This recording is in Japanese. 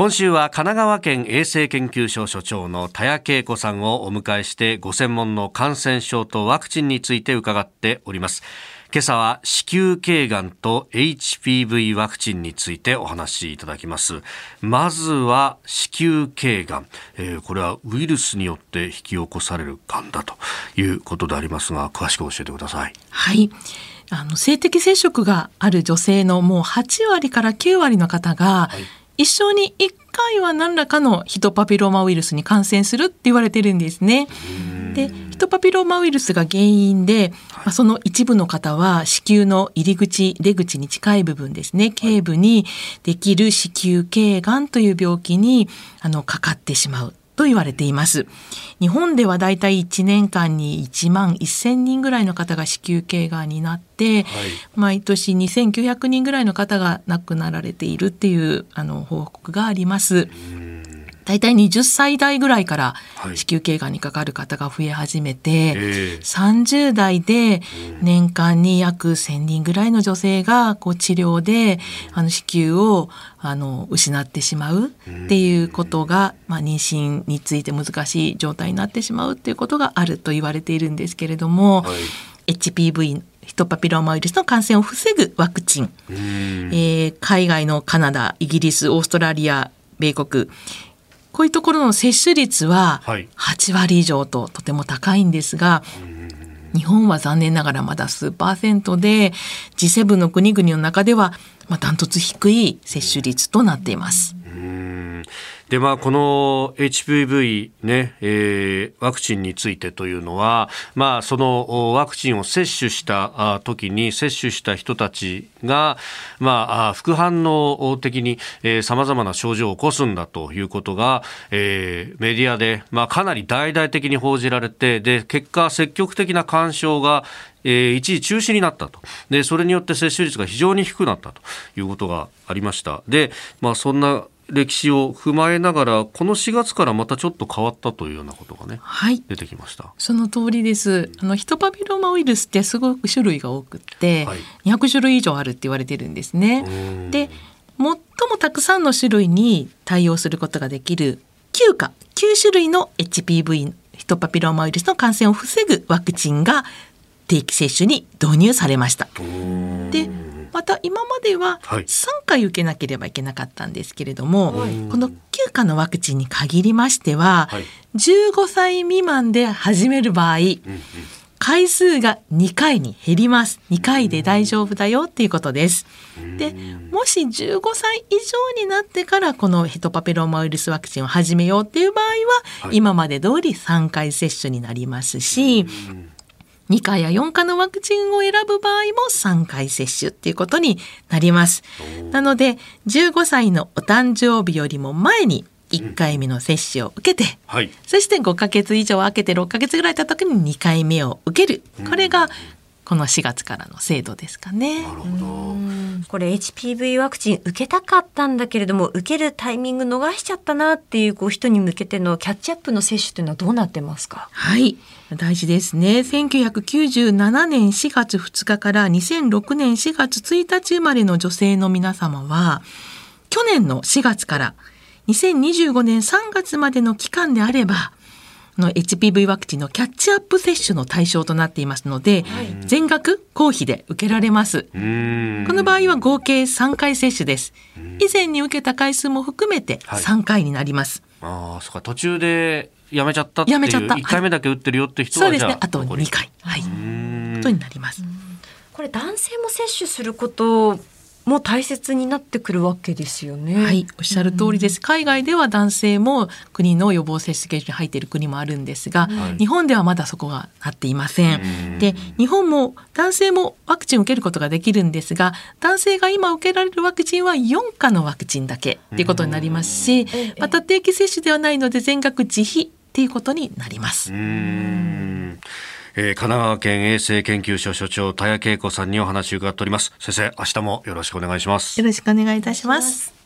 今週は神奈川県衛生研究所所長の田谷恵子さんをお迎えしてご専門の感染症とワクチンについて伺っております。今朝は子宮頸がんと HPV ワクチンについてお話しいただきます。まずは子宮頸がん、えー、これはウイルスによって引き起こされるがんだということでありますが詳しく教えてください。はい。あの性的接触がある女性のもう8割から9割の方が、はい、一生に1回は何らかのヒトパピローマウイルスに感染するって言われてるんですね。でヒトパピローマウイルスが原因で、まあ、その一部の方は子宮の入り口出口に近い部分ですね。頸部にできる子宮頸がんという病気にあのかかってしまうと言われています。日本ではだいたい1年間に1万1000人ぐらいの方が子宮頸がんになって、はい、毎年2900人ぐらいの方が亡くなられているっていうあの報告があります。大体20歳代ぐらいから子宮頸がんにかかる方が増え始めて、はい、30代で年間に約1,000人ぐらいの女性がこう治療であの子宮をあの失ってしまうっていうことが、まあ、妊娠について難しい状態になってしまうっていうことがあると言われているんですけれども、はい、HPV ヒトパピローマウイルスの感染を防ぐワクチン、えー、海外のカナダイギリスオーストラリア米国こういうところの接種率は8割以上ととても高いんですが、日本は残念ながらまだ数パーセントで G7 の国々の中ではまあダントツ低い接種率となっています。で、まあ、この HPV ね、えー、ワクチンについてというのは、まあ、そのワクチンを接種した時に接種した人たちが、まあ、副反応的に、えー、様々な症状を起こすんだということが、えー、メディアで、まあ、かなり大々的に報じられて、で、結果、積極的な干渉が、えー、一時中止になったと。で、それによって接種率が非常に低くなったということがありました。で、まあ、そんな歴史を踏まえながらこの4月からまたちょっと変わったというようなことがね、はい、出てきました。その通りです。あのヒトパピローマウイルスってすごく種類が多くって、はい、200種類以上あるって言われてるんですね。で最もたくさんの種類に対応することができる9か9種類の HPV ヒトパピローマウイルスの感染を防ぐワクチンが定期接種に導入されました。でまた今までは3回受けなければいけなかったんですけれども、はい、この9価のワクチンに限りましては、はい、15歳未満で始める場合、回数が2回に減ります。2回で大丈夫だよっていうことです。で、もし15歳以上になってからこのヘトパペローマウイルスワクチンを始めようっていう場合は、はい、今まで通り3回接種になりますし、2回や4回のワクチンを選ぶ場合も3回接種っていうことになります。なので15歳のお誕生日よりも前に1回目の接種を受けて、うんはい、そして5ヶ月以上空けて6ヶ月ぐらい経った時に2回目を受ける。これがこの4月からの制度ですかね。なるほど。これ HPV ワクチン受けたかったんだけれども受けるタイミング逃しちゃったなっていうこう人に向けてのキャッチアップの接種というのはどうなってますか？はい。大事ですね。1997年4月2日から2006年4月1日生まれの女性の皆様は去年の4月から2025年3月までの期間であればの HPV ワクチンのキャッチアップ接種の対象となっていますので、はい、全額公費で受けられます。この場合は合計3回接種です。以前に受けた回数も含めて3回になります。はい、ああ、そっか。途中でやめちゃったっていうやめちゃった。1回目だけ打ってるよって人は、はい、そうですね。あと2回。はい。ことになります。これ男性も接種することも大切になってくるわけですよね。はい、おっしゃる通りです。海外では男性も国の予防接種計に入っている国もあるんですが、はい、日本ではまだそこがなっていません。で、日本も男性もワクチンを受けることができるんですが、男性が今受けられるワクチンは4価のワクチンだけっていうことになりますし、また定期接種ではないので全額自費っていうことになります。えー、神奈川県衛生研究所所長田谷恵子さんにお話を伺っております。先生明日もよろしくお願いします。よろしくお願いいたします。